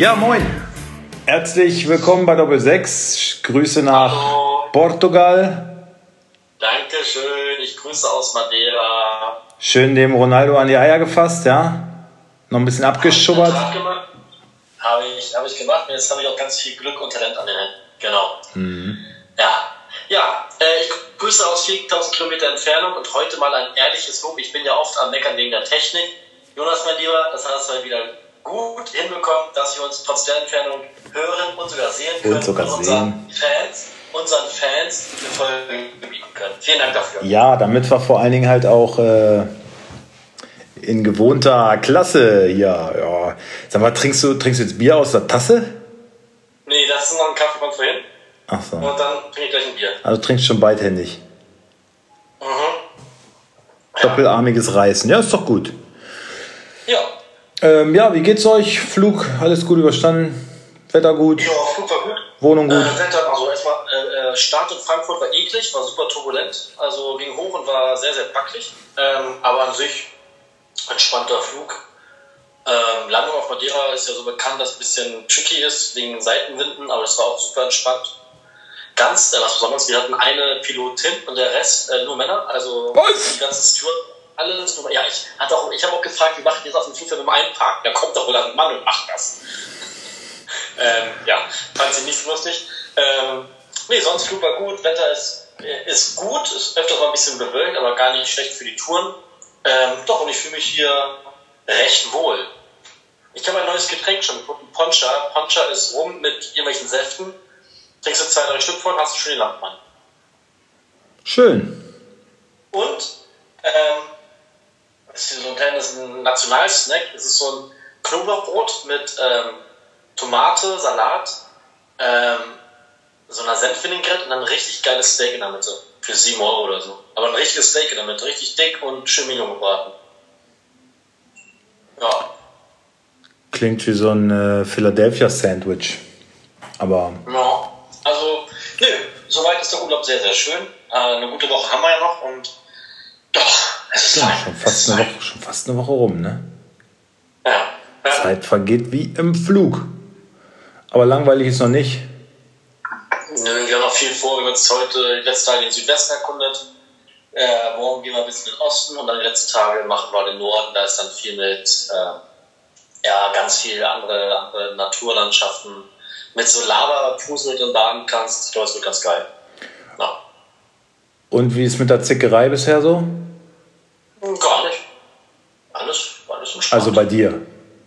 Ja, moin. Herzlich willkommen bei Doppel 6. Grüße nach Hallo. Portugal. Dankeschön, ich grüße aus Madeira. Schön dem Ronaldo an die Eier gefasst, ja? Noch ein bisschen abgeschubbert. Habe ich, habe ich gemacht und jetzt habe ich auch ganz viel Glück und Talent an den Händen. Genau. Mhm. Ja, ja äh, ich grüße aus 4000 Kilometer Entfernung und heute mal ein ehrliches Lob. Ich bin ja oft am Meckern wegen der Technik. Jonas, mein Lieber, das hast du wieder gut hinbekommen, dass wir uns trotz der Entfernung hören und sogar sehen können. Und sogar unseren Fans, unseren Fans eine Folge bieten können. Vielen Dank dafür. Ja, damit wir vor allen Dingen halt auch äh, in gewohnter Klasse hier, ja. Sag mal, trinkst du, trinkst du jetzt Bier aus der Tasse? Nee, das ist noch ein Kaffee von vorhin. Ach so. Und dann trinke ich gleich ein Bier. Also trinkst schon beidhändig. Mhm. Doppelarmiges Reißen. Ja, ist doch gut. Ja. Ähm, ja, wie geht's euch? Flug, alles gut überstanden? Wetter gut? Ja, Flug war gut. Wohnung gut? Äh, Wetter, also erstmal, äh, äh, Start in Frankfurt war eklig, war super turbulent. Also ging hoch und war sehr, sehr wackelig. Ähm, aber an sich entspannter Flug. Ähm, Landung auf Madeira ist ja so bekannt, dass es ein bisschen tricky ist wegen Seitenwinden, aber das war auch super entspannt. Ganz, äh, was Besonderes, wir hatten eine Pilotin und der Rest äh, nur Männer, also Was? die ganzen Steward, alles nur Ja, ich hatte auch, ich habe auch gefragt, wie macht ihr das auf dem Flugzeug mit dem Einparken? Da kommt doch wohl ein Mann und macht das. ähm, ja, fand sie nicht so lustig. Ähm, nee, sonst Flug war gut, Wetter ist, ist gut, ist öfters mal ein bisschen bewölkt, aber gar nicht schlecht für die Touren. Ähm, doch, und ich fühle mich hier recht wohl. Ich habe ein neues Getränk schon gefunden, Poncha. Poncha ist rum mit irgendwelchen Säften. Trinkst du zwei, drei Stück von, hast du schon den an. Schön. Und, ähm, das ist so ein kleines Nationalsnack. Es ist so ein Knoblauchbrot mit ähm, Tomate, Salat, ähm, so einer Senfvinaigrette und dann ein richtig geiles Steak in der Mitte. Für 7 Euro oder so. Aber ein richtiges Steak in der Mitte. Richtig dick und schön Mignon gebraten. Ja. Klingt wie so ein äh, Philadelphia Sandwich. Aber Ja. Also, nö, soweit ist der Urlaub sehr, sehr schön. Äh, eine gute Woche haben wir ja noch und doch, es ist schon, fast eine. Woche, schon fast eine Woche rum, ne? Ja. ja. Zeit vergeht wie im Flug. Aber langweilig ist noch nicht. Nö, Wir haben noch viel vor. Wir haben jetzt heute die letzten Tage den Südwesten erkundet. Äh, morgen gehen wir ein bisschen in den Osten und dann die letzten Tage machen wir den Norden. Da ist dann viel mit, äh, ja, ganz viel andere, andere Naturlandschaften. Mit so wo du drin baden kannst. Ich glaube, es wird ganz geil. Ja. Und wie ist mit der Zickerei bisher so? Gar nicht. Alles, alles entspannt. Also bei dir.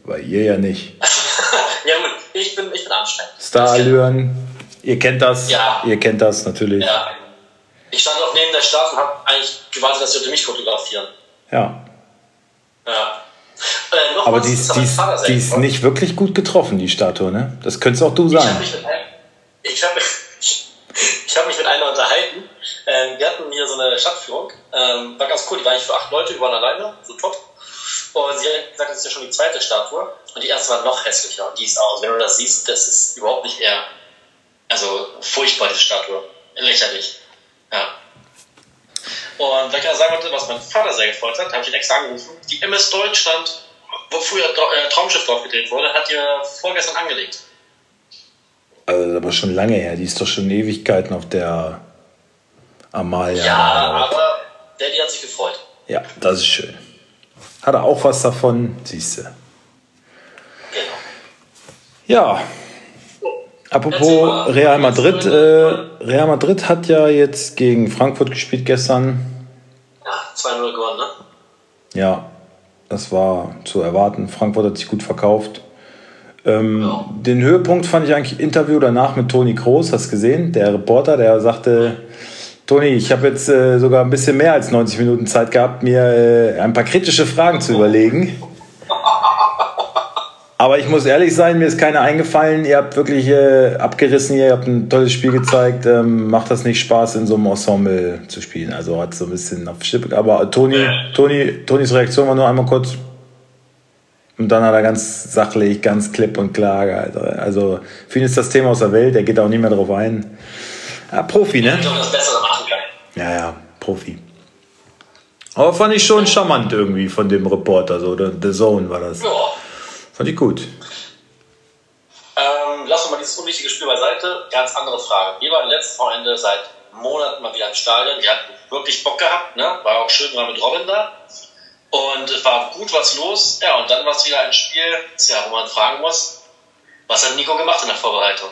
Bei ihr ja nicht. ja, gut. Ich bin, ich bin anstrengend. Starallüren, ihr kennt das. Ja. Ihr kennt das natürlich. Ja. Ich stand auch neben der Stadt und habe eigentlich gewartet, dass sie mich fotografieren. Ja. Ja. Äh, noch Aber was, die ist, die, ist, die ist nicht wirklich gut getroffen, die Statue, ne? Das könntest auch du habe sein. ich hab, Ähm, war ganz cool. Die war eigentlich für acht Leute, wir waren alleine, so top. Und sie hat gesagt, das ist ja schon die zweite Statue. Und die erste war noch hässlicher. Und die ist aus. Wenn du das siehst, das ist überhaupt nicht eher. Also furchtbar, diese Statue. Lächerlich. Ja. Und wenn ich noch sagen wollte, was mein Vater sehr gefreut hat, habe ich ihn extra angerufen. Die MS Deutschland, wo früher äh, Traumschiff drauf gedreht wurde, hat ihr vorgestern angelegt. Also, das ist aber schon lange her. Die ist doch schon Ewigkeiten auf der Amalia. Ja, aber Daddy hat sich gefreut. Ja, das ist schön. Hat er auch was davon? Siehst du. Genau. Ja. Apropos. Real Madrid. Äh, Real Madrid hat ja jetzt gegen Frankfurt gespielt gestern. Ja, 2-0 gewonnen, ne? Ja, das war zu erwarten. Frankfurt hat sich gut verkauft. Ähm, Ja. Den Höhepunkt fand ich eigentlich Interview danach mit Toni Kroos. Hast du gesehen? Der Reporter, der sagte, Toni, ich habe jetzt äh, sogar ein bisschen mehr als 90 Minuten Zeit gehabt, mir äh, ein paar kritische Fragen zu überlegen. Aber ich muss ehrlich sein, mir ist keine eingefallen. Ihr habt wirklich äh, abgerissen hier, ihr habt ein tolles Spiel gezeigt. Ähm, macht das nicht Spaß, in so einem Ensemble zu spielen? Also hat so ein bisschen auf Schippe. Aber Toni, Toni, Tonis Reaktion war nur einmal kurz. Und dann hat er ganz sachlich, ganz klipp und klar. Also, für ihn ist das Thema aus der Welt, er geht auch nicht mehr drauf ein. Ja, Profi, ne? Ich das Bessere. Ja, ja, Profi. Aber fand ich schon charmant irgendwie von dem Reporter, so, The Zone war das. Ja. Fand ich gut. ähm, lassen wir mal dieses unwichtige Spiel beiseite. Ganz andere Frage. Wir waren letztes Wochenende seit Monaten mal wieder im Stadion. Wir hatten wirklich Bock gehabt, ne? War auch schön, war mit Robin da. Und es war gut was los. Ja, und dann war es wieder ein Spiel, ja, wo man fragen muss, was hat Nico gemacht in der Vorbereitung?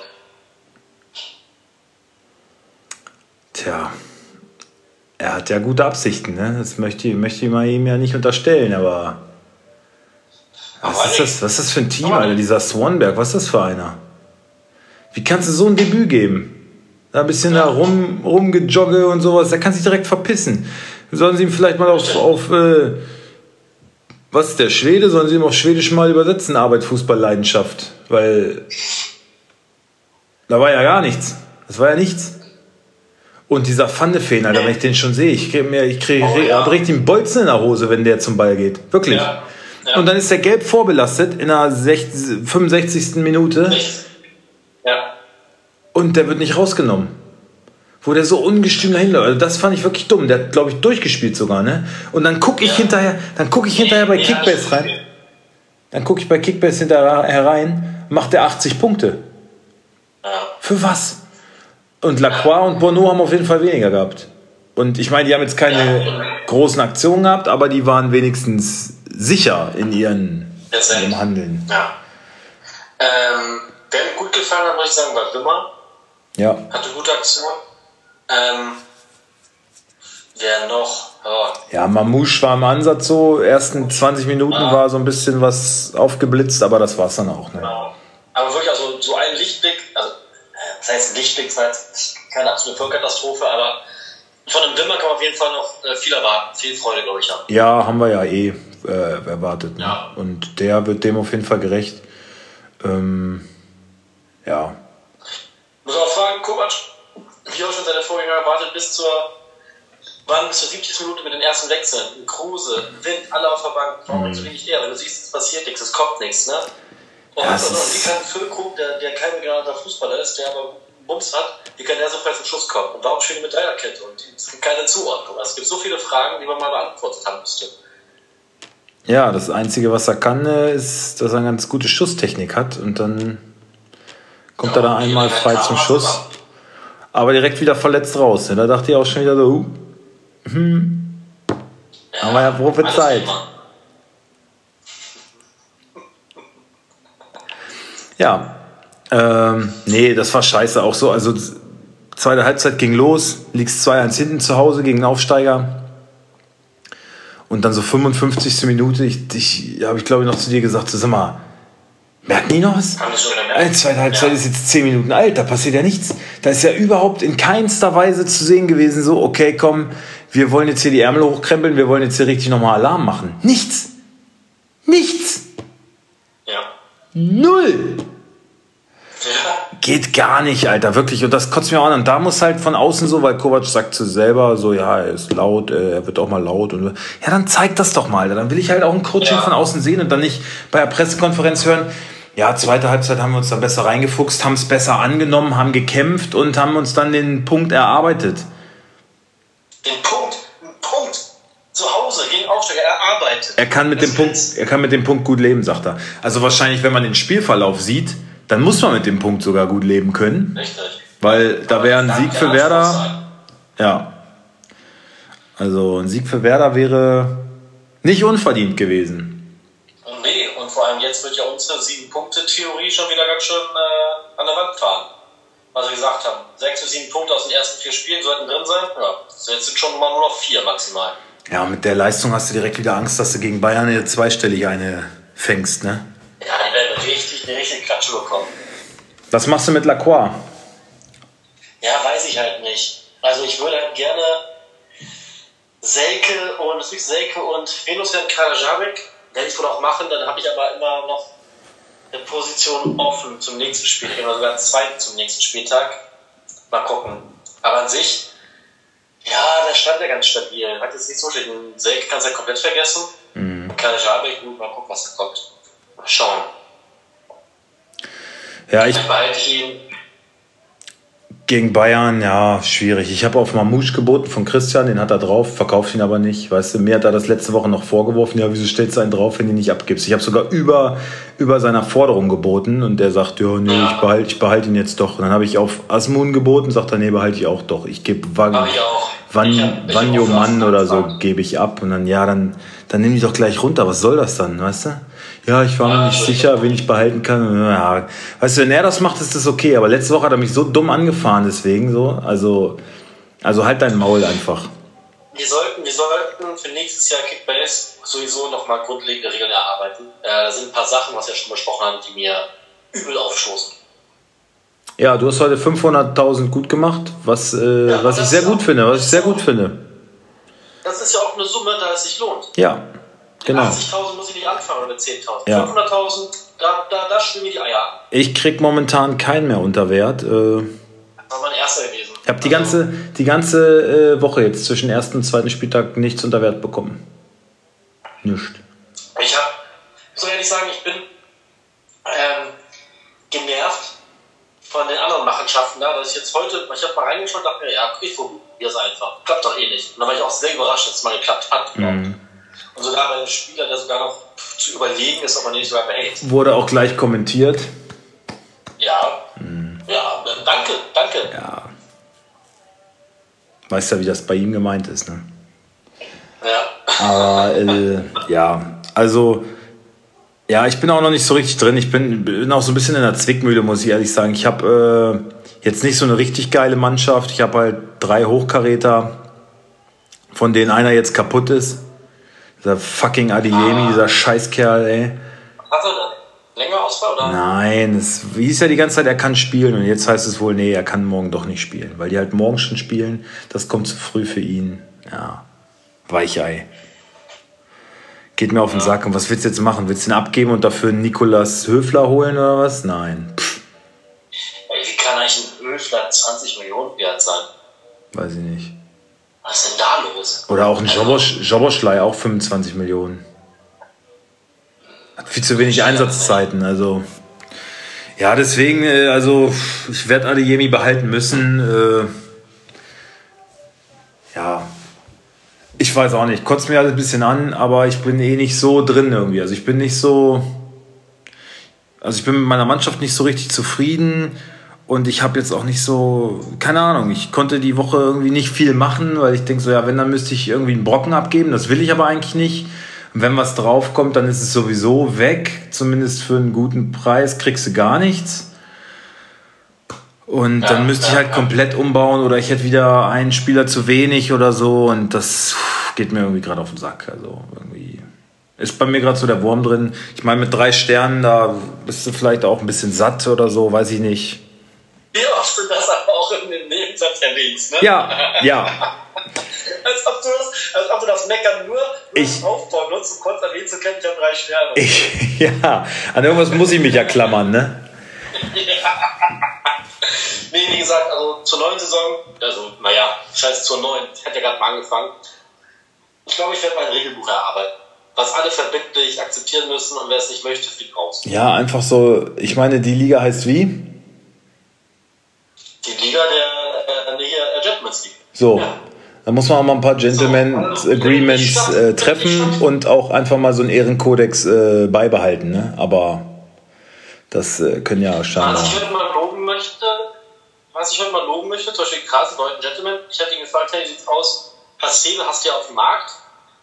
Tja, er hat ja gute Absichten, ne? Das möchte, möchte ich mal ihm ja nicht unterstellen, aber. Was ist, das, was ist das für ein Team, Alter? Dieser Swanberg, was ist das für einer? Wie kannst du so ein Debüt geben? Da ein bisschen da rum, rumgejogge und sowas, der kann sich direkt verpissen. Sollen sie ihm vielleicht mal auf, auf äh, was ist der Schwede? Sollen sie ihm auf Schwedisch mal übersetzen, Arbeit, Fußball, Leidenschaft? Weil da war ja gar nichts. Das war ja nichts. Und dieser Pfannefeen, Alter, wenn ich den schon sehe, ich kriege mir, ich kriege, oh, ja. richtig einen Bolzen in der Hose, wenn der zum Ball geht. Wirklich. Ja. Ja. Und dann ist der gelb vorbelastet in der 60, 65. Minute. Ja. Und der wird nicht rausgenommen. Wo der so ungestüm dahin läuft. Also das fand ich wirklich dumm. Der hat, glaube ich, durchgespielt sogar, ne? Und dann gucke ich hinterher, dann gucke ich hinterher bei Kickbase rein. Dann gucke ich bei Kickbase hinterher rein, macht der 80 Punkte. Für was? Und Lacroix und Bono haben auf jeden Fall weniger gehabt. Und ich meine, die haben jetzt keine großen Aktionen gehabt, aber die waren wenigstens sicher in, ihren, in ihrem Handeln. Ja. Ähm, wer mir gut gefallen hat, muss ich sagen, war Wimmer. Ja. Hatte gute Aktion. Ähm, wer noch? Oh. Ja, Mamouche war im Ansatz so. Ersten 20 Minuten ja. war so ein bisschen was aufgeblitzt, aber das war es dann auch. Ne? Genau. Aber wirklich, also so ein Lichtblick, also das heißt Lichtblick, das heißt keine absolute Vollkatastrophe, aber von dem Wimmer kann man auf jeden Fall noch äh, viel erwarten. Viel Freude, glaube ich, haben. Ja, haben wir ja eh äh, erwartet. Ne? Ja. Und der wird dem auf jeden Fall gerecht. Ähm, ja. Muss auch fragen, Kovac, wie auch schon seine Vorgänger erwartet, bis zur, wann bis zur 70. Minute mit den ersten Wechseln. Kruse, Wind, alle auf der Bank. Warum mhm. so wenig eher? Weil du siehst, es passiert nichts, es kommt nichts, ne? Und, ja, und, und wie kann Füllkrug, der, der kein begnadeter Fußballer ist, der aber Bums hat, wie kann der so frei zum Schuss kommen? Und warum spielen die mit Dreierkette? Und es gibt keine Zuordnung. Also es gibt so viele Fragen, die man mal beantwortet haben müsste. Ja, das Einzige, was er kann, äh, ist, dass er eine ganz gute Schusstechnik hat und dann kommt ja, er da einmal frei zum Schuss. Aber direkt wieder verletzt raus. Da dachte ich auch schon wieder so, hm, ja, haben wir ja prophezeit. Ja, ähm, nee, das war scheiße auch so. Also, zweite Halbzeit ging los, liegst 2-1 hinten zu Hause gegen Aufsteiger. Und dann so 55. Minute, ich, ich habe ich glaube ich noch zu dir gesagt, so, sag mal, merken die noch was? Die zweite Halbzeit ja. ist jetzt 10 Minuten alt, da passiert ja nichts. Da ist ja überhaupt in keinster Weise zu sehen gewesen, so, okay, komm, wir wollen jetzt hier die Ärmel hochkrempeln, wir wollen jetzt hier richtig nochmal Alarm machen. Nichts. Nichts. Ja. Null. Geht gar nicht, Alter, wirklich. Und das kotzt mir auch an. Und da muss halt von außen so, weil Kovac sagt zu selber so, ja, er ist laut, äh, er wird auch mal laut. Und, ja, dann zeig das doch mal. Dann will ich halt auch ein Coaching ja. von außen sehen und dann nicht bei der Pressekonferenz hören, ja, zweite Halbzeit haben wir uns dann besser reingefuchst, haben es besser angenommen, haben gekämpft und haben uns dann den Punkt erarbeitet. Den Punkt? Punkt. Zu Hause gegen Aufsteiger erarbeitet. Er kann mit dem Punkt, er kann mit dem Punkt gut leben, sagt er. Also wahrscheinlich, wenn man den Spielverlauf sieht, dann muss man mit dem Punkt sogar gut leben können. Richtig. Weil da wäre ein Sieg für Werder. Ja. Also ein Sieg für Werder wäre nicht unverdient gewesen. Nee, und vor allem jetzt wird ja unsere Sieben-Punkte-Theorie schon wieder ganz schön äh, an der Wand fahren. Was wir gesagt haben. Sechs bis sieben Punkte aus den ersten vier Spielen sollten drin sein. Ja, jetzt sind schon mal nur noch vier maximal. Ja, mit der Leistung hast du direkt wieder Angst, dass du gegen Bayern eine zweistellig eine fängst, ne? Ja, die werden richtig, eine richtige Klatsche bekommen. Was machst du mit Lacroix? Ja, weiß ich halt nicht. Also ich würde halt gerne Selke und Selke und Venus werden Karajabek. Werde ich wohl auch machen, dann habe ich aber immer noch eine Position offen zum nächsten Spiel, oder sogar zwei zum nächsten Spieltag. Mal gucken. Aber an sich, ja, da stand er ganz stabil. Hat jetzt nicht so schlecht. Selke kannst du ja komplett vergessen. Mhm. Karajabek, gut, mal gucken, was da kommt. Mal schauen. Ja, ich. Gegen Bayern, ja, schwierig. Ich habe auf Mamouche geboten von Christian, den hat er drauf, verkauft ihn aber nicht. Weißt du, mir hat er das letzte Woche noch vorgeworfen, ja, wieso stellst du einen drauf, wenn du ihn nicht abgibst? Ich habe sogar über, über seiner Forderung geboten und der sagt, ja, nee, ich behalte ich behalt ihn jetzt doch. Und dann habe ich auf Asmun geboten, sagt er, nee, behalte ich auch doch. Ich gebe Van, Van, Vanjo Mann oder so, gebe ich ab. Und dann, ja, dann, dann nimm die doch gleich runter. Was soll das dann, weißt du? Ja, ich war mir nicht sicher, wen ich behalten kann. Ja, weißt du, wenn er das macht, ist das okay. Aber letzte Woche hat er mich so dumm angefahren, deswegen so. Also, also halt dein Maul einfach. Wir sollten, wir sollten für nächstes Jahr Kickbase sowieso nochmal grundlegende Regeln erarbeiten. Äh, da sind ein paar Sachen, was wir schon besprochen haben, die mir übel aufstoßen. Ja, du hast heute 500.000 gut gemacht, was, äh, ja, was ich sehr gut finde, was ich sehr gut finde. Das ist ja auch eine Summe, da es sich lohnt. Ja, Genau. 80.000 muss ich nicht anfangen mit 10.000. Ja. 500.000, da, da, da schwimmen mir die Eier an. Ich krieg momentan keinen mehr unter Wert. Äh, das war mein erster gewesen. Ich habe die ganze, die ganze äh, Woche jetzt zwischen ersten und zweiten Spieltag nichts unter Wert bekommen. Nicht. Ich habe, muss ehrlich sagen, ich bin ähm, genervt von den anderen Machenschaften da, dass ich jetzt heute, ich habe mal reingeschaut und dachte mir, ja, ich probiere es einfach. Klappt doch eh nicht. Und da war ich auch sehr überrascht, dass es mal geklappt hat. Mhm. Und sogar bei einem Spieler, der sogar noch zu überlegen ist, ob er nicht sogar behält. Wurde auch gleich kommentiert. Ja. Hm. Ja, danke, danke. Ja. Weißt ja, wie das bei ihm gemeint ist, ne? Ja. Aber, äh, ja, also. Ja, ich bin auch noch nicht so richtig drin. Ich bin, bin auch so ein bisschen in der Zwickmühle, muss ich ehrlich sagen. Ich habe äh, jetzt nicht so eine richtig geile Mannschaft. Ich habe halt drei Hochkaräter, von denen einer jetzt kaputt ist. Dieser fucking Adeyemi, ah. dieser Scheißkerl, ey. Hat er länger Ausfall, oder? Nein, es hieß ja die ganze Zeit, er kann spielen und jetzt heißt es wohl, nee, er kann morgen doch nicht spielen, weil die halt morgen schon spielen. Das kommt zu früh für ihn. Ja, Weichei. Geht mir auf den ja. Sack. Und was willst du jetzt machen? Willst du ihn abgeben und dafür Nikolas Höfler holen oder was? Nein. Pff. Wie kann eigentlich ein Höfler 20 Millionen wert sein? Weiß ich nicht. Was ist denn da los? Oder auch ein Jobosch, Joboschlei, auch 25 Millionen. Hat viel zu wenig Einsatzzeiten, also. Ja, deswegen, äh, also ich werde Adeyemi behalten müssen. Äh, ja, ich weiß auch nicht, kotzt mir alles ein bisschen an, aber ich bin eh nicht so drin irgendwie. Also ich bin nicht so, also ich bin mit meiner Mannschaft nicht so richtig zufrieden. Und ich habe jetzt auch nicht so, keine Ahnung, ich konnte die Woche irgendwie nicht viel machen, weil ich denke so, ja, wenn, dann müsste ich irgendwie einen Brocken abgeben. Das will ich aber eigentlich nicht. Und wenn was draufkommt, dann ist es sowieso weg. Zumindest für einen guten Preis kriegst du gar nichts. Und ja, dann müsste ja, ich halt ja. komplett umbauen oder ich hätte wieder einen Spieler zu wenig oder so. Und das geht mir irgendwie gerade auf den Sack. Also irgendwie ist bei mir gerade so der Wurm drin. Ich meine, mit drei Sternen, da bist du vielleicht auch ein bisschen satt oder so, weiß ich nicht. Du das aber auch in dem Nebensatz erwähnst, ne? Ja, ja. als, ob du das, als ob du das Meckern nur, ich, Aufbau nutzt, um kurz erwähnt zu können, ich habe drei Sterne. Ich, ja, an irgendwas muss ich mich ja klammern, ne? nee, wie gesagt, also zur neuen Saison, also, naja, scheiße zur neuen, ich hatte ja gerade mal angefangen. Ich glaube, ich werde mein Regelbuch erarbeiten was alle verbindlich akzeptieren müssen und wer es nicht möchte, fliegt raus. Ja, einfach so, ich meine, die Liga heißt wie? Die Liga der, äh, hier, äh, Gentleman's League. So. Ja. Da muss man auch mal ein paar Gentleman so, Agreements äh, treffen und auch einfach mal so einen Ehrenkodex äh, beibehalten. Ne? Aber das äh, können ja scheinbar. Was ich heute mal loben möchte, was ich heute mal loben möchte, zum Beispiel krass, deutschen Gentleman, ich hatte ihn gefragt, hey, wie sieht's aus? Pastel hast du ja auf dem Markt.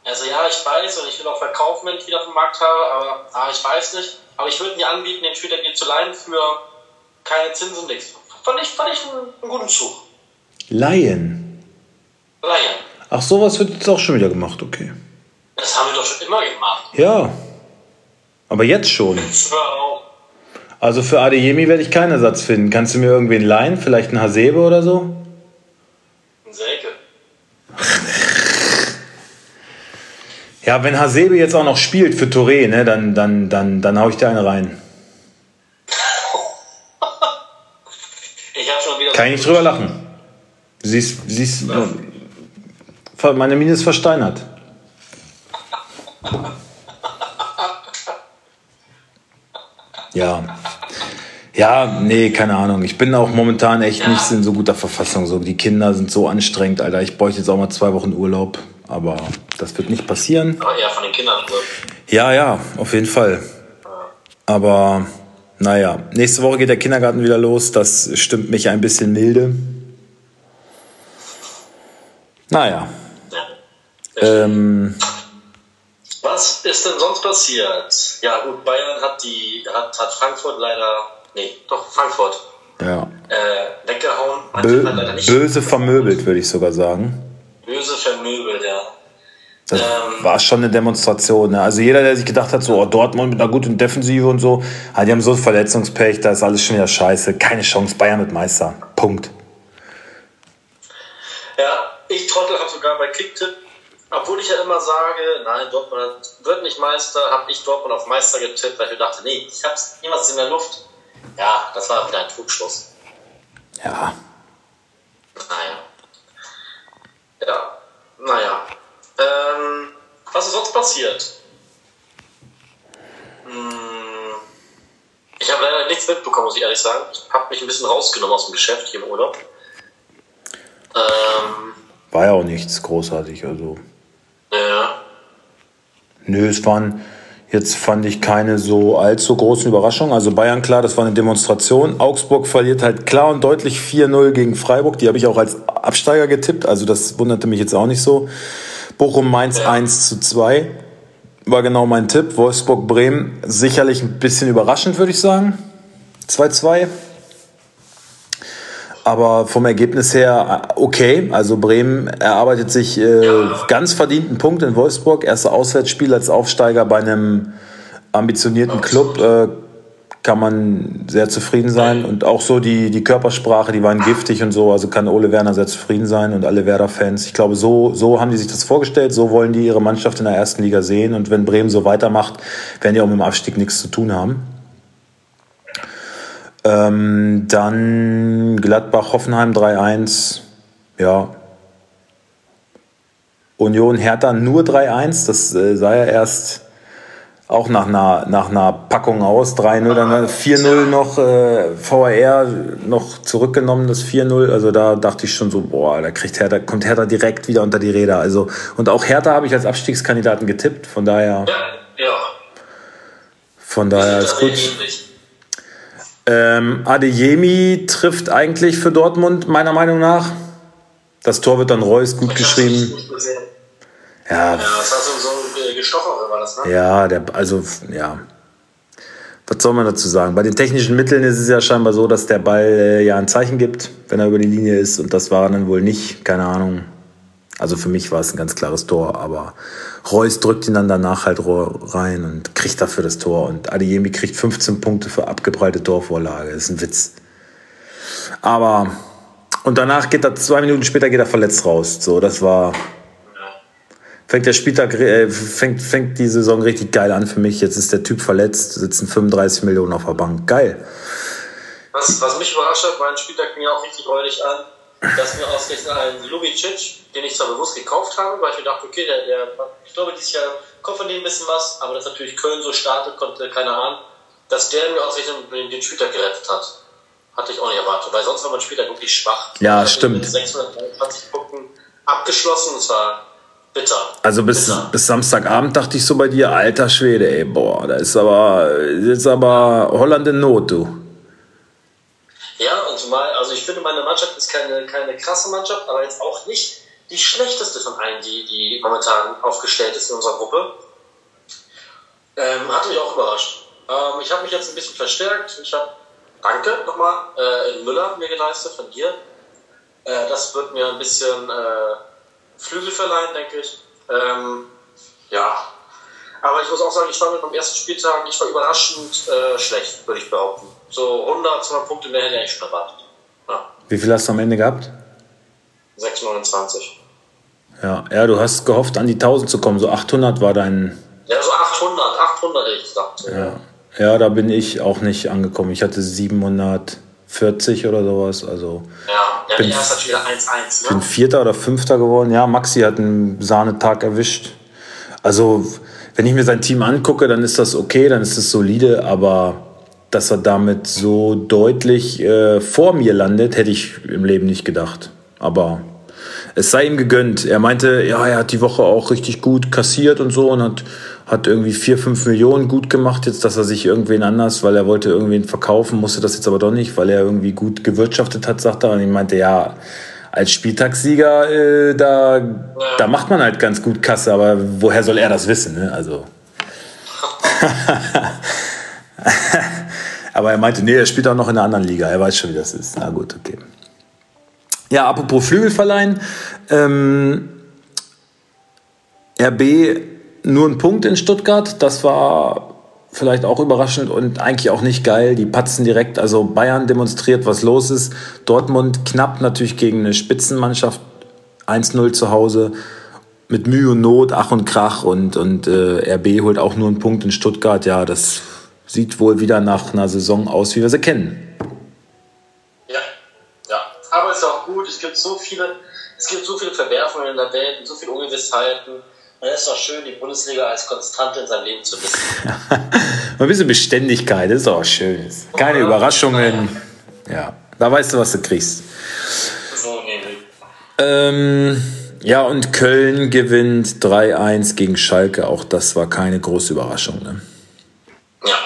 Also ja, ich weiß und ich will auch verkaufen, wenn ich wieder auf dem Markt habe, aber ah, ich weiß nicht. Aber ich würde mir anbieten, den Spieler dir zu leihen für keine Zinsen, nichts. Fand ich, fand ich einen, einen guten Zug. Laien. Laien. Ach, sowas wird jetzt auch schon wieder gemacht, okay. Das haben wir doch schon immer gemacht. Ja. Aber jetzt schon. Also für Adeyemi werde ich keinen Ersatz finden. Kannst du mir irgendwen leihen? Vielleicht einen Hasebe oder so? Ein Selke. ja, wenn Hasebe jetzt auch noch spielt für Touré, ne, dann, dann, dann, dann hau ich dir eine rein. Kann ich nicht drüber lachen. Siehst, siehst, meine Mine ist versteinert. Ja. Ja, nee, keine Ahnung. Ich bin auch momentan echt ja. nicht in so guter Verfassung. So, die Kinder sind so anstrengend, Alter. Ich bräuchte jetzt auch mal zwei Wochen Urlaub. Aber das wird nicht passieren. Aber eher von den Kindern. Ja, ja, auf jeden Fall. Aber naja, nächste Woche geht der Kindergarten wieder los. Das stimmt mich ein bisschen milde. Naja. Ja. Ähm, Was ist denn sonst passiert? Ja, gut, Bayern hat die hat, hat Frankfurt leider. Nee, doch, Frankfurt. Ja. Äh, weggehauen. Bö böse vermöbelt, würde ich sogar sagen. Böse vermöbelt, ja. Das ähm, war schon eine Demonstration. Ne? Also jeder, der sich gedacht hat, so oh, Dortmund mit einer guten Defensive und so, ah, die haben so Verletzungspech, da ist alles schon wieder scheiße. Keine Chance, Bayern mit Meister. Punkt. Ja, ich Trottel habe sogar bei Kicktipp, obwohl ich ja immer sage, nein, Dortmund wird nicht Meister, habe ich Dortmund auf Meister getippt, weil ich dachte, nee, ich habe es niemals in der Luft. Ja, das war wieder ein Trugschluss. Ja. Naja. Ja, naja. Ähm, was ist sonst passiert? Hm, ich habe leider nichts mitbekommen, muss ich ehrlich sagen. Ich habe mich ein bisschen rausgenommen aus dem Geschäft hier im Urlaub. Ähm, War ja auch nichts großartig, also. Ja. Nö, es waren jetzt fand ich keine so allzu großen Überraschungen. Also Bayern, klar, das war eine Demonstration. Augsburg verliert halt klar und deutlich 4-0 gegen Freiburg. Die habe ich auch als Absteiger getippt, also das wunderte mich jetzt auch nicht so. Bochum Mainz ja. 1 zu 2 war genau mein Tipp. Wolfsburg Bremen sicherlich ein bisschen überraschend, würde ich sagen. 2-2. Aber vom Ergebnis her äh, okay. Also Bremen erarbeitet sich äh, ganz verdienten Punkt in Wolfsburg. Erster Auswärtsspiel als Aufsteiger bei einem ambitionierten Club. Äh, kann man sehr zufrieden sein. Und auch so die, die Körpersprache, die waren giftig und so. Also kann Ole Werner sehr zufrieden sein und alle Werder-Fans. Ich glaube, so, so haben die sich das vorgestellt. So wollen die ihre Mannschaft in der ersten Liga sehen. Und wenn Bremen so weitermacht, werden die auch mit dem Abstieg nichts zu tun haben. Ähm, dann Gladbach-Hoffenheim 3-1. Ja. Union Hertha nur 3-1. Das äh, sah ja erst auch nach einer, nach einer Packung aus. 3-0, dann 4-0 noch, äh, VAR noch zurückgenommen, das 4-0. Also da dachte ich schon so, boah, da kriegt Hertha, kommt Hertha direkt wieder unter die Räder. Also, und auch Hertha habe ich als Abstiegskandidaten getippt, von daher. Ja, ja. Von daher ist gut. Ähm, Adeyemi trifft eigentlich für Dortmund, meiner Meinung nach. Das Tor wird dann Reus gut geschrieben. Ja, ja das war so, so Gestocher war das, ne? Ja, der, also, ja. Was soll man dazu sagen? Bei den technischen Mitteln ist es ja scheinbar so, dass der Ball äh, ja ein Zeichen gibt, wenn er über die Linie ist. Und das war dann wohl nicht, keine Ahnung. Also für mich war es ein ganz klares Tor, aber Reus drückt ihn dann danach halt rein und kriegt dafür das Tor. Und Adeyemi kriegt 15 Punkte für abgebreite Torvorlage. Das ist ein Witz. Aber, und danach geht er, zwei Minuten später geht er verletzt raus. So, das war, fängt der Spieltag, äh, fängt, fängt die Saison richtig geil an für mich. Jetzt ist der Typ verletzt, sitzen 35 Millionen auf der Bank. Geil. Was, was mich überrascht hat, mein Spieltag ging auch richtig räudig an, dass mir ausgerechnet ein Lubicic, den ich zwar bewusst gekauft habe, weil ich mir dachte, okay, der, der, ich glaube, dieses Jahr kommt von dem ein bisschen was, aber dass natürlich Köln so startet, konnte keiner ahnen, dass der mir ausgerechnet den Spieltag gerettet hat. Hatte ich auch nicht erwartet, weil sonst war mein Spieltag wirklich schwach. Ja, stimmt. Mit 623 Punkten abgeschlossen, es war Bitter. Also bis, Bitter. bis Samstagabend dachte ich so bei dir, alter Schwede, ey, boah, da ist aber, ist aber Holland in Not, du. Ja, und zumal, also ich finde, meine Mannschaft ist keine, keine krasse Mannschaft, aber jetzt auch nicht die schlechteste von allen, die, die momentan aufgestellt ist in unserer Gruppe. Ähm, hat mich auch überrascht. Ähm, ich habe mich jetzt ein bisschen verstärkt. Ich habe, danke nochmal, äh, in Müller mir geleistet von dir. Äh, das wird mir ein bisschen äh, Flügel verleihen, denke ich. Ähm, ja. Aber ich muss auch sagen, ich war mit beim ersten Spieltag, ich war überraschend äh, schlecht, würde ich behaupten. So 100, 200 Punkte mehr hätte ich eigentlich schon erwartet. Ja. Wie viel hast du am Ende gehabt? 629. Ja, ja, du hast gehofft, an die 1000 zu kommen. So 800 war dein. Ja, so 800, 800 hätte ich gesagt. Ja. ja, da bin ich auch nicht angekommen. Ich hatte 740 oder sowas. Also. Ja. Ja, bin, ist wieder 1-1. Ne? bin Vierter oder Fünfter geworden. Ja, Maxi hat einen Sahnetag erwischt. Also, wenn ich mir sein Team angucke, dann ist das okay, dann ist es solide, aber dass er damit so deutlich äh, vor mir landet, hätte ich im Leben nicht gedacht. Aber es sei ihm gegönnt. Er meinte, ja, er hat die Woche auch richtig gut kassiert und so und hat, hat irgendwie vier, fünf Millionen gut gemacht, jetzt, dass er sich irgendwen anders, weil er wollte irgendwen verkaufen, musste das jetzt aber doch nicht, weil er irgendwie gut gewirtschaftet hat, sagt er. Und ich meinte, ja, als Spieltagssieger, äh, da, da macht man halt ganz gut Kasse, aber woher soll er das wissen? Ne? Also. aber er meinte, nee, er spielt auch noch in einer anderen Liga. Er weiß schon, wie das ist. Na gut, okay. Ja, apropos Flügelverleihen. Ähm, RB nur ein Punkt in Stuttgart. Das war vielleicht auch überraschend und eigentlich auch nicht geil. Die patzen direkt. Also Bayern demonstriert, was los ist. Dortmund knapp natürlich gegen eine Spitzenmannschaft. 1-0 zu Hause. Mit Mühe und Not, Ach und Krach. Und, und äh, RB holt auch nur einen Punkt in Stuttgart. Ja, das sieht wohl wieder nach einer Saison aus, wie wir sie kennen. Ja, ja. Aber es ist auch gut. Es gibt so viele, es gibt so viele Verwerfungen in der Welt und so viele Ungewissheiten. Und es ist doch schön, die Bundesliga als Konstante in seinem Leben zu wissen. Ein bisschen Beständigkeit ist auch schön. Keine Überraschungen. Ja, da weißt du, was du kriegst. So nämlich. Ähm, ja, und Köln gewinnt 3-1 gegen Schalke. Auch das war keine große Überraschung. Ne? Ja.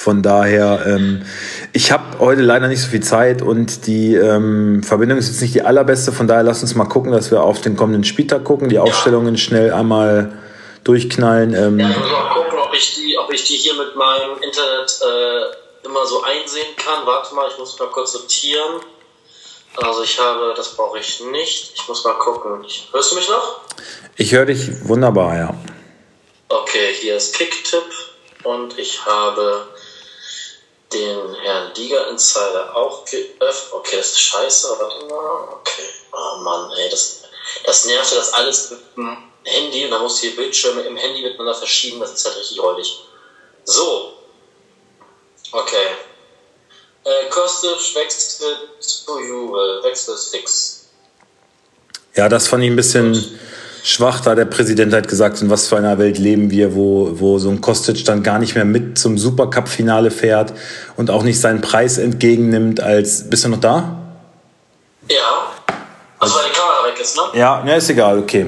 Von daher, ähm, ich habe heute leider nicht so viel Zeit und die ähm, Verbindung ist jetzt nicht die allerbeste. Von daher lass uns mal gucken, dass wir auf den kommenden Spieltag gucken, die ja. Aufstellungen schnell einmal durchknallen. Ähm. Ja, ich muss mal gucken, ob ich die, ob ich die hier mit meinem Internet äh, immer so einsehen kann. Warte mal, ich muss mal kurz sortieren. Also ich habe, das brauche ich nicht. Ich muss mal gucken. hörst du mich noch? Ich höre dich wunderbar, ja. Okay, hier ist Kicktipp und ich habe den Herrn Liga Insider auch geöffnet. Okay, das ist scheiße, warte mal. Okay. Oh Mann, ey, das, das nervt ja das alles mit dem Handy und dann musst du die Bildschirme im Handy miteinander verschieben. Das ist halt richtig räudig. So. Okay. Äh, Kostic wechselt zu Juve. Wechsel ist fix. Ja, das fand ich ein bisschen. Gut schwach, da der Präsident hat gesagt, in was für einer Welt leben wir, wo, wo so ein Kostic dann gar nicht mehr mit zum Supercup-Finale fährt und auch nicht seinen Preis entgegennimmt als. Bist du noch da? Ja. Also die Kamera weg ist, ne? Ja, ne, ist egal, okay.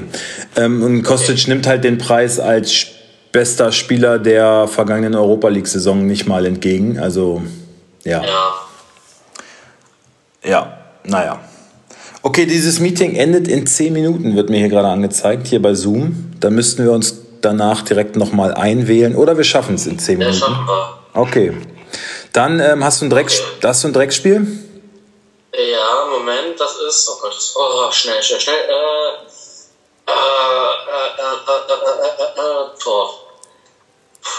Ähm, und Kostic okay. nimmt halt den Preis als bester Spieler der vergangenen Europa League-Saison nicht mal entgegen. Also, ja. Ja. Ja, naja. Okay, dieses Meeting endet in 10 Minuten, wird mir hier gerade angezeigt, hier bei Zoom. Da müssten wir uns danach direkt nochmal einwählen oder wir schaffen es in 10 Minuten. Ja, schaffen wir. Okay. Dann ähm, hast, du ein Dreck, okay. hast du ein Dreckspiel? Ja, Moment, das ist. Oh Gott, das, oh, schnell, schnell, schnell. Äh, äh, äh, äh, äh, Tor.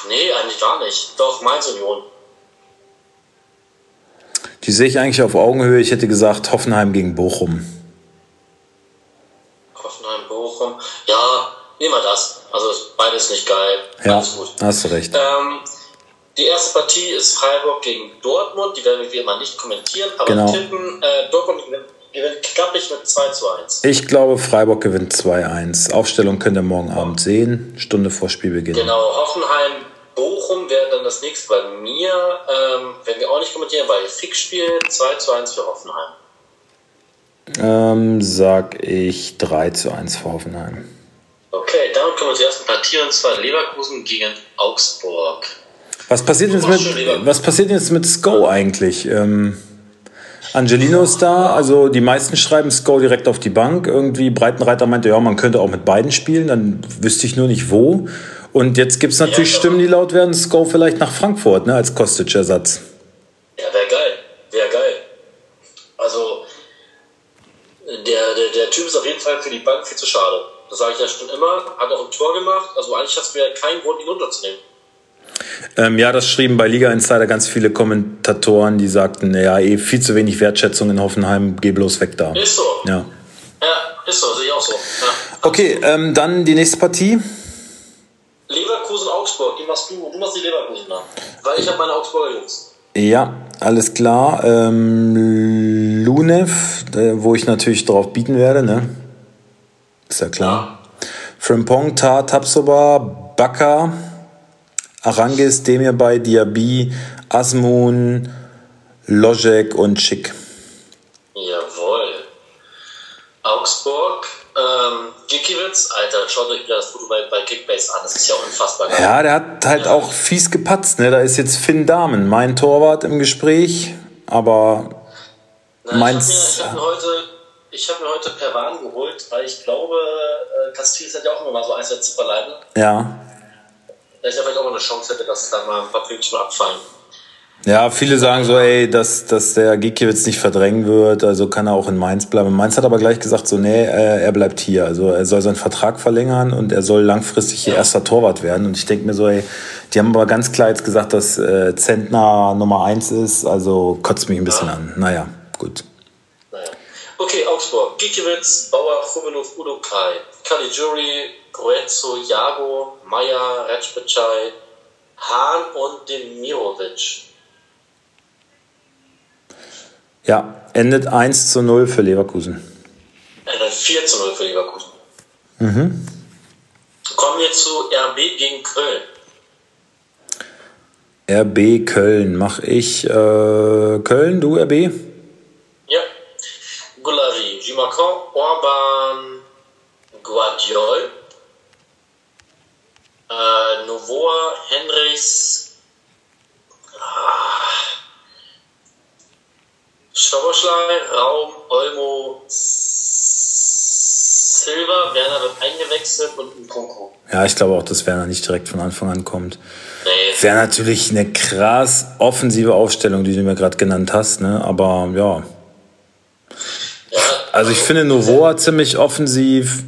Nee, eigentlich gar nicht. Doch, Mainz Union. Die sehe ich eigentlich auf Augenhöhe. Ich hätte gesagt Hoffenheim gegen Bochum. Bochum. Ja, nehmen wir das. Also beides nicht geil. Ja, gut. hast du recht. Ähm, die erste Partie ist Freiburg gegen Dortmund. Die werden wir wie immer nicht kommentieren, aber genau. tippen, äh, Dortmund gewinnt, gewinnt klappig mit 2 zu 1. Ich glaube, Freiburg gewinnt 2-1. Aufstellung könnt ihr morgen Abend sehen, Stunde vor Spielbeginn. Genau, Hoffenheim, Bochum wäre dann das nächste bei mir. Ähm, werden wir auch nicht kommentieren, weil Fixspiel 2 zu 1 für Hoffenheim. Ähm, sag ich 3 zu 1 für Hoffenheim. Okay, damit kommen wir zur ersten Partie und zwar Leverkusen gegen Augsburg. Was passiert jetzt mit, was passiert jetzt mit Sko eigentlich? Ähm, Angelino ist da, also die meisten schreiben Sko direkt auf die Bank. Irgendwie Breitenreiter meinte, ja, man könnte auch mit beiden spielen, dann wüsste ich nur nicht wo. Und jetzt gibt es natürlich ja, Stimmen, die laut werden, Sko vielleicht nach Frankfurt, ne, als Kostic-Ersatz. Ja, wäre geil. Wäre geil. Also, der, der, der Typ ist auf jeden Fall für die Bank viel zu schade. Das sage ich ja schon immer. Hat auch ein Tor gemacht. Also eigentlich hast du ja keinen Grund, ihn runterzunehmen. Ähm, ja, das schrieben bei Liga Insider ganz viele Kommentatoren, die sagten, naja, eh viel zu wenig Wertschätzung in Hoffenheim, geh bloß weg da. Ist so. Ja, ja ist so, sehe ich auch so. Ja. Okay, ähm, dann die nächste Partie. Leverkusen-Augsburg, die machst du, du machst die Leverkusen da. Weil ich habe meine Augsburger Jungs. Ja, alles klar. Ähm, Lunev, wo ich natürlich drauf bieten werde, ne? Ist ja klar. Frimpong, Tar, Tapsoba, Baka, Arangis, Demir bei Diaby, Asmun, Lojek und Schick. Jawohl. Augsburg, ähm, Gikiewicz, Alter, schaut euch wieder das Foto bei, bei Kickbase an, das ist ja unfassbar geil. Ja, der hat halt auch fies gepatzt, ne? Da ist jetzt Finn Dahmen, mein Torwart im Gespräch, aber Na, meins. Ich habe mir, hab mir, heute, ich hab mir heute Perwan geholt, weil ich glaube, äh, Castries hat ja auch immer mal so ein, zwei Zipperleiten. Ja. Da ich ja vielleicht auch mal eine Chance hätte, dass da mal ein paar Pünktchen abfallen. Ja, viele sagen so, ey, dass, dass der Gikiewicz nicht verdrängen wird, also kann er auch in Mainz bleiben. Mainz hat aber gleich gesagt, so, nee, er bleibt hier. Also er soll seinen Vertrag verlängern und er soll langfristig hier erster Torwart werden. Und ich denke mir so, ey, die haben aber ganz klar jetzt gesagt, dass äh, Zentner Nummer eins ist, also kotzt mich ein bisschen ja. an. Naja, gut. Naja. Okay, Augsburg. Gikiewicz, Bauer, Fumelov, Udo Kai, Caligiuri, Gruezzo, Jago, Meier, Retschbitschei, Hahn und Demirovic. Ja, endet 1 zu 0 für Leverkusen. Endet 4 zu 0 für Leverkusen. Mhm. Kommen wir zu RB gegen Köln. RB Köln. Mach ich äh, Köln, du RB? Ja. Gulari, Gimacon, Orban, Guardiol, äh, Novoa, Henrichs, ah, Stoboschlei, Raum, Olmo, Silva, Werner wird eingewechselt und Nkunku. Ja, ich glaube auch, dass Werner nicht direkt von Anfang an kommt. Nee. Wäre natürlich eine krass offensive Aufstellung, die du mir gerade genannt hast, ne? aber ja. ja. Also ich finde Novoa ziemlich offensiv.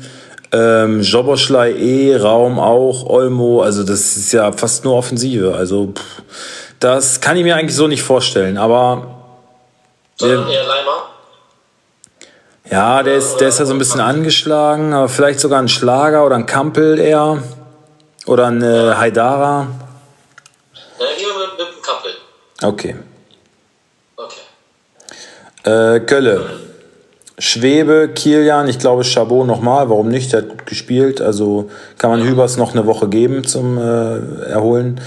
Ähm, Joboschlei eh, Raum auch, Olmo, also das ist ja fast nur Offensive. Also pff, das kann ich mir eigentlich so nicht vorstellen, aber sondern eher Leimer? Ja, der ist, der ist ja so ein bisschen angeschlagen, aber vielleicht sogar ein Schlager oder ein Kampel eher. Oder ein äh, Haidara. Ja, gehen wir mit, mit dem Kampel. Okay. Okay. Äh, Kölle. Schwebe, Kilian, ich glaube Chabot nochmal, warum nicht? Der hat gut gespielt, also kann man Hübers noch eine Woche geben zum äh, Erholen.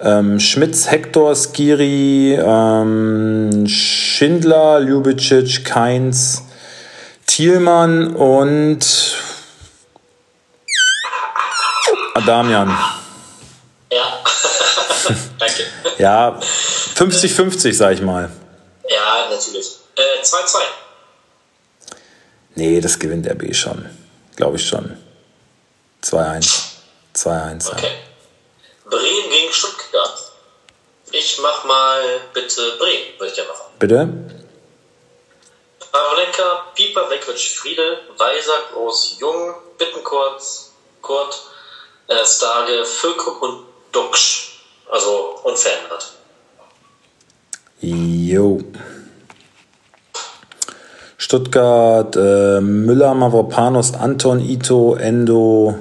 Ähm, Schmitz, Hector, Skiri, ähm, Schindler, Ljubicic, Keins, Thielmann und Adamian. Ja, danke. Ja, 50-50, sag ich mal. Ja, natürlich. 2-2. Äh, Nee, das gewinnt RB schon. Glaube ich schon. 2-1. 2-1. Okay. Ja. Bremen gegen Stuttgart. Ich mach mal bitte Bremen, würde ich gerne machen. Bitte? Pavlenka, Pieper, Wekwitsch, Friede, Weiser, Groß, Jung, Bittenkurt, Kurt, äh, Stage, Füllkrug und Duxch. Also unverändert. Jo. Stuttgart, äh, Müller, Mavropanos, Anton, Ito, Endo,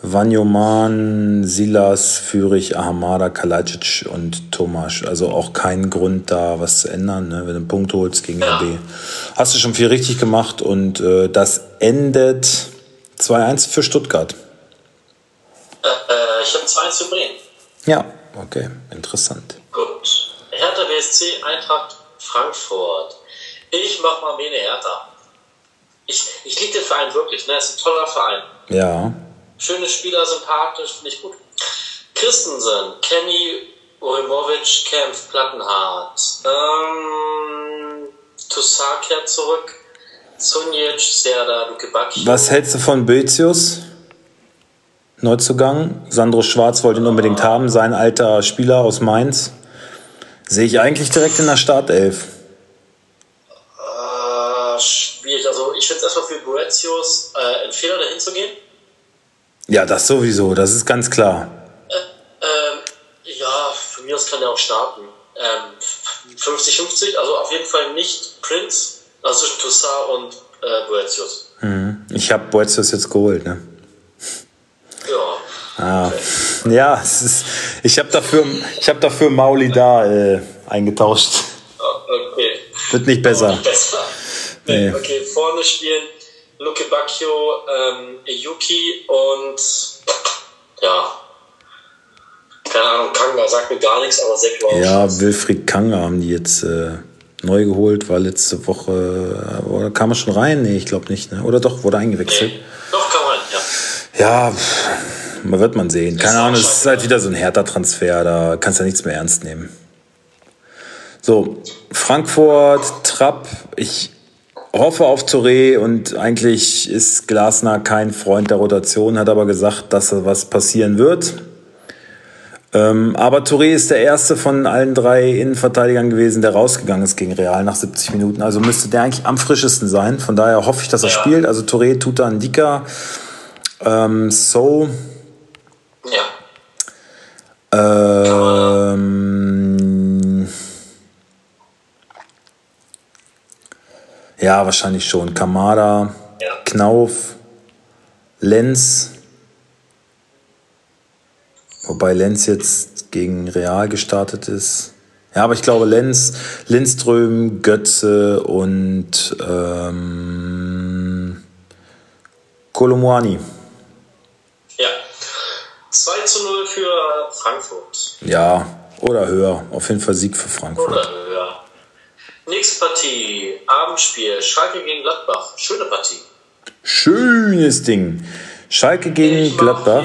Vanyoman, Silas, Fürich, Ahamada, Kalajic und Tomasch. Also auch kein Grund da, was zu ändern, ne? wenn du einen Punkt holst gegen RB. Hast du schon viel richtig gemacht und äh, das endet 2-1 für Stuttgart. Äh, äh ich habe 2-1 für Bremen. Ja, okay, interessant. Gut. Hertha BSC, Eintracht Frankfurt. Ich mach mal Mene Hertha. Ich, ich liebe den Verein wirklich, ne? Es ist ein toller Verein. Ja. Schöne Spieler, sympathisch, finde ich gut. Christensen, Kenny, Urimovic, Kempf, Plattenhardt. Ähm, Toussaint kehrt zurück. Sunjic, Serda, Luke Bacchio. Was hältst du von Bözius? Neuzugang. Sandro Schwarz wollte ihn unbedingt ah. haben, sein alter Spieler aus Mainz. Sehe ich eigentlich direkt in der Startelf. Ich finde es erstmal für Boetius äh, ein Fehler, dahin zu gehen. Ja, das sowieso, das ist ganz klar. Äh, äh, ja, von mir aus kann er auch starten. 50-50, ähm, also auf jeden Fall nicht Prince, also zwischen Toussaint und äh, Boetius. Mhm. Ich habe Boetius jetzt geholt, ne? Ja. Ah. Okay. Ja, es ist, ich habe dafür, hab dafür Mauli da äh, eingetauscht. Okay. Wird nicht besser. Nicht besser. Nee. Okay, vorne spielen Luke Bacchio, ähm, Yuki und ja. keine Ahnung, Kanga sagt mir gar nichts, aber Seck war Ja, Wilfried Kanga haben die jetzt äh, neu geholt, war letzte Woche, oder kam er schon rein? Nee, ich glaube nicht, ne? Oder doch, wurde eingewechselt? Nee. Doch, kam rein, ja. Ja, man wird man sehen. Keine Ahnung, es ist halt wieder so ein härter Transfer, da kannst du ja nichts mehr ernst nehmen. So, Frankfurt, Trapp, ich hoffe auf Touré und eigentlich ist Glasner kein Freund der Rotation, hat aber gesagt, dass was passieren wird. Ähm, aber Touré ist der erste von allen drei Innenverteidigern gewesen, der rausgegangen ist gegen Real nach 70 Minuten. Also müsste der eigentlich am frischesten sein. Von daher hoffe ich, dass er ja. spielt. Also Touré, Tuta, Ndika, ähm, So. Ja. Ähm, ja, wahrscheinlich schon. Kamada, ja. Knauf, Lenz. Wobei Lenz jetzt gegen Real gestartet ist. Ja, aber ich glaube Lenz, Lindström, Götze und ähm, Kolomuani. Ja. 2 zu 0 für Frankfurt. Ja, oder höher. Auf jeden Fall Sieg für Frankfurt. Oder höher. Nächste Partie, Abendspiel, Schalke gegen Gladbach. Schöne Partie. Schönes Ding. Schalke gegen ich Gladbach.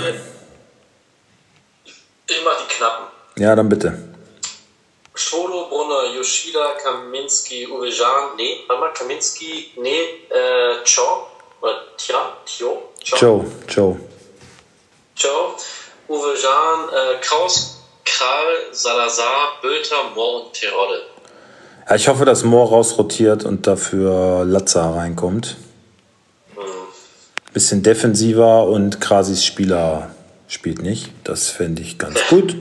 Ich mach die Knappen. Ja, dann bitte. Scholo, Brunner, Yoshida, Kaminski, Uwejan, nee, warte mal, Kaminski, nee, äh, Cho, oder Tja, Tio, Cho. Cho, Cho. Uwe Jan, äh, Kraus, Kral, Salazar, Bülter, Mohr und Terodde. Ja, ich hoffe, dass Mohr rausrotiert und dafür Latza reinkommt. Bisschen defensiver und Krasis Spieler spielt nicht. Das fände ich ganz gut.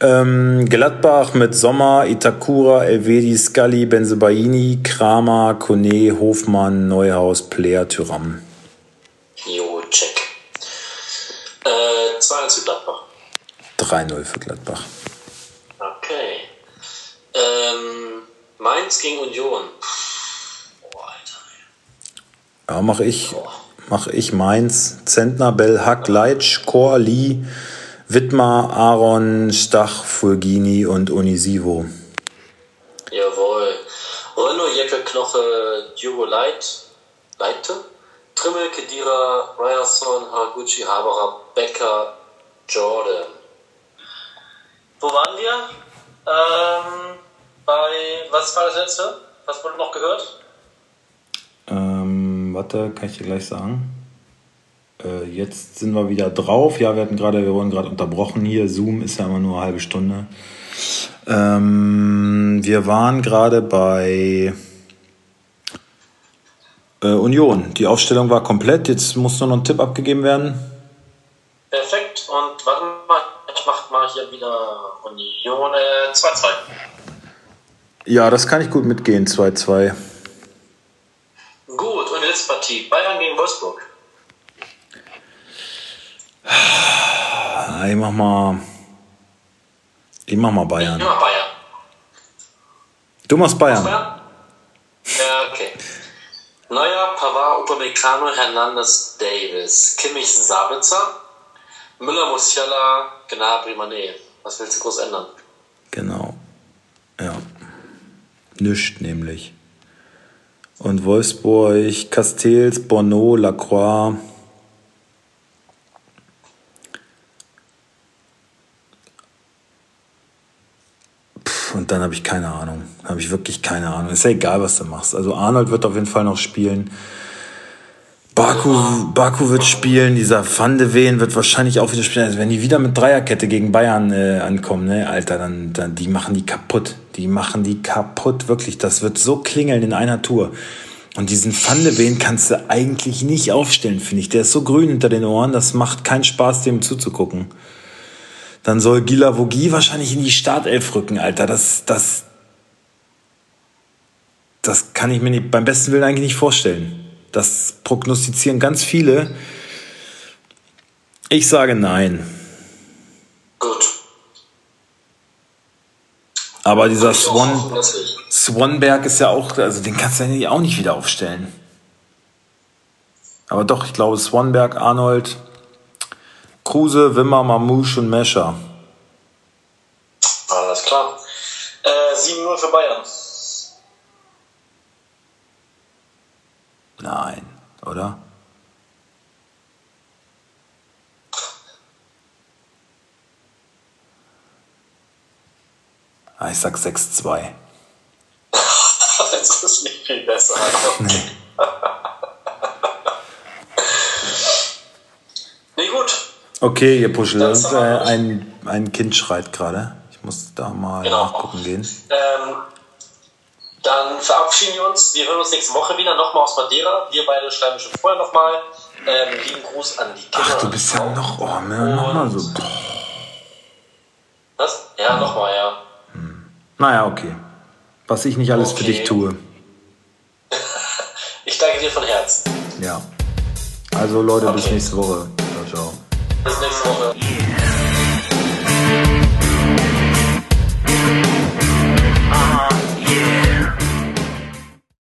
Ähm, Gladbach mit Sommer, Itakura, Elvedi, Scully, Benzebaini, Kramer, Kone, Hofmann, Neuhaus, Player, Tyram. Jo, check. Äh, 2-1 für Gladbach. 3-0 für Gladbach. Okay. Ähm, Mainz gegen Union. Boah, Alter. Ja, mache ich. Mache ich Mainz. Zentner, Bell, Hack, Leitsch, Chor, Lee, Wittmar, Aaron, Stach, Fulgini und Unisivo. Jawohl. Renault, Jecke, Knoche, Diogo Leit, Leite, Trimmel, Kedira, Ryerson, Haraguchi, Haberer, Becker, Jordan. Wo waren wir? Ähm, bei, was war das letzte? Was wurde noch gehört? warte, kann ich dir gleich sagen. Äh, jetzt sind wir wieder drauf. Ja, wir hatten gerade, wir wurden gerade unterbrochen hier. Zoom ist ja immer nur eine halbe Stunde. Ähm, wir waren gerade bei äh, Union. Die Aufstellung war komplett. Jetzt muss nur noch ein Tipp abgegeben werden. Perfekt. Und warte mal, ich mach mal hier wieder Union äh, 2-2. Ja, das kann ich gut mitgehen, 2-2. Gut, und letzte Partie. Bayern gegen Wolfsburg. Ich mach mal. Ich mach mal Bayern. Ich mach Bayern. Du machst Bayern. Ja, okay. Neuer, Pavard, Upamecano, Hernandez, Davis, Kimmich, Sabitzer, Müller, Musiala, Gnabry, Mané. Was willst du groß ändern? Genau. Nischt nämlich. Und Wolfsburg, Castells, Borneau, Lacroix. und dann habe ich keine Ahnung. Habe ich wirklich keine Ahnung. Ist ja egal, was du machst. Also Arnold wird auf jeden Fall noch spielen. Baku, Baku wird spielen, dieser Van de Ven wird wahrscheinlich auch wieder spielen. Also wenn die wieder mit Dreierkette gegen Bayern äh, ankommen, ne, Alter, dann, dann die machen die kaputt. Die machen die kaputt, wirklich. Das wird so klingeln in einer Tour. Und diesen Van de Ven kannst du eigentlich nicht aufstellen, finde ich. Der ist so grün hinter den Ohren, das macht keinen Spaß, dem zuzugucken. Dann soll Gila Vogie wahrscheinlich in die Startelf rücken, Alter. Das, das, das kann ich mir nicht, beim besten Willen eigentlich nicht vorstellen. Das prognostizieren ganz viele. Ich sage nein. Gut. Aber dieser Swan, Swanberg ist ja auch, also den kannst du ja auch nicht wieder aufstellen. Aber doch, ich glaube Swanberg, Arnold, Kruse, Wimmer, Mamouche und Mescher. Alles klar. Äh, 7-0 für Bayern. Nein, oder? Ah, ich sag 6-2. das ist nicht viel besser. Nee. nee, gut. Okay, ihr Puschel, äh, ein, ein Kind schreit gerade. Ich muss da mal genau. nachgucken gehen. Ähm, dann verabschieden wir uns. Wir hören uns nächste Woche wieder nochmal aus Madeira. Wir beide schreiben schon vorher nochmal. Ähm, lieben Gruß an die Kinder. Ach, du bist ja noch, oh, nochmal so. Was? Ja, nochmal, ja. Hm. Naja, okay. Was ich nicht alles okay. für dich tue. ich danke dir von Herzen. Ja. Also Leute, okay. bis nächste Woche. Ciao, ciao. Bis nächste Woche.